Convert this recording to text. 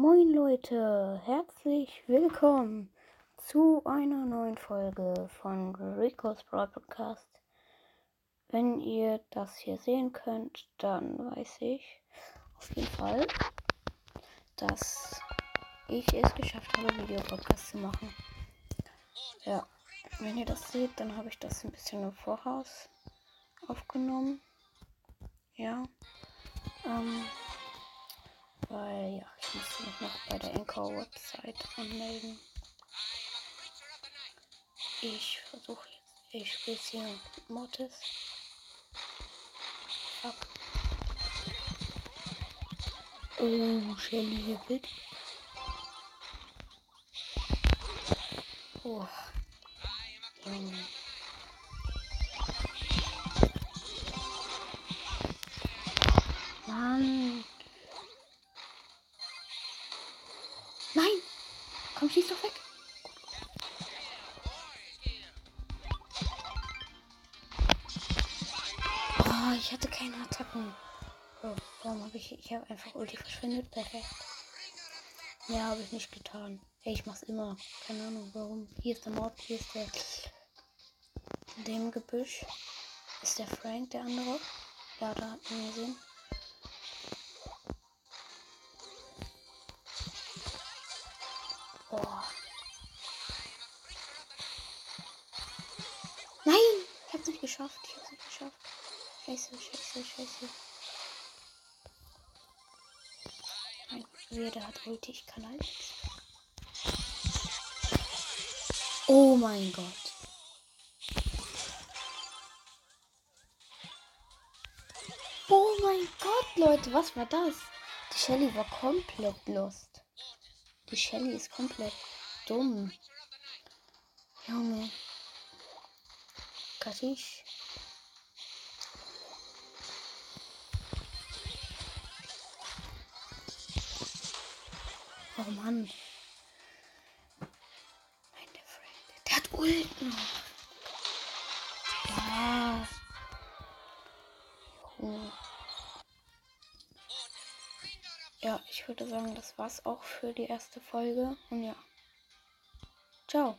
Moin Leute, herzlich willkommen zu einer neuen Folge von Rico's Broad Podcast. Wenn ihr das hier sehen könnt, dann weiß ich auf jeden Fall, dass ich es geschafft habe, Videopodcast zu machen. Ja, wenn ihr das seht, dann habe ich das ein bisschen im Voraus aufgenommen. Ja. Ähm, weil ja, ich muss mich noch bei der Anchor Website anmelden. Ich versuche jetzt, ich spiele hier Mortis. Fuck. Oh, Shelly Hibbit. Oh. Junge. Mann. Komm, schieß doch weg. Oh, ich hatte keine Attacken. Oh, warum habe ich. Ich habe einfach Ulti verschwendet. Perfekt. Ja, habe ich nicht getan. Hey, ich mach's immer. Keine Ahnung warum. Hier ist der Mord, hier ist der. In dem Gebüsch ist der Frank, der andere. Ja, da hat man gesehen. Geschafft. Ich hab's nicht geschafft. Scheiße, scheiße, scheiße. Mein Bruder hat Ulti, ich kann halt nichts. Oh mein Gott. Oh mein Gott, Leute, was war das? Die Shelly war komplett lost. Die Shelly ist komplett dumm. Junge. Katisch. Oh Mann. Der hat Ult noch. Ja. Ja, ich würde sagen, das war's auch für die erste Folge. Und ja. Ciao.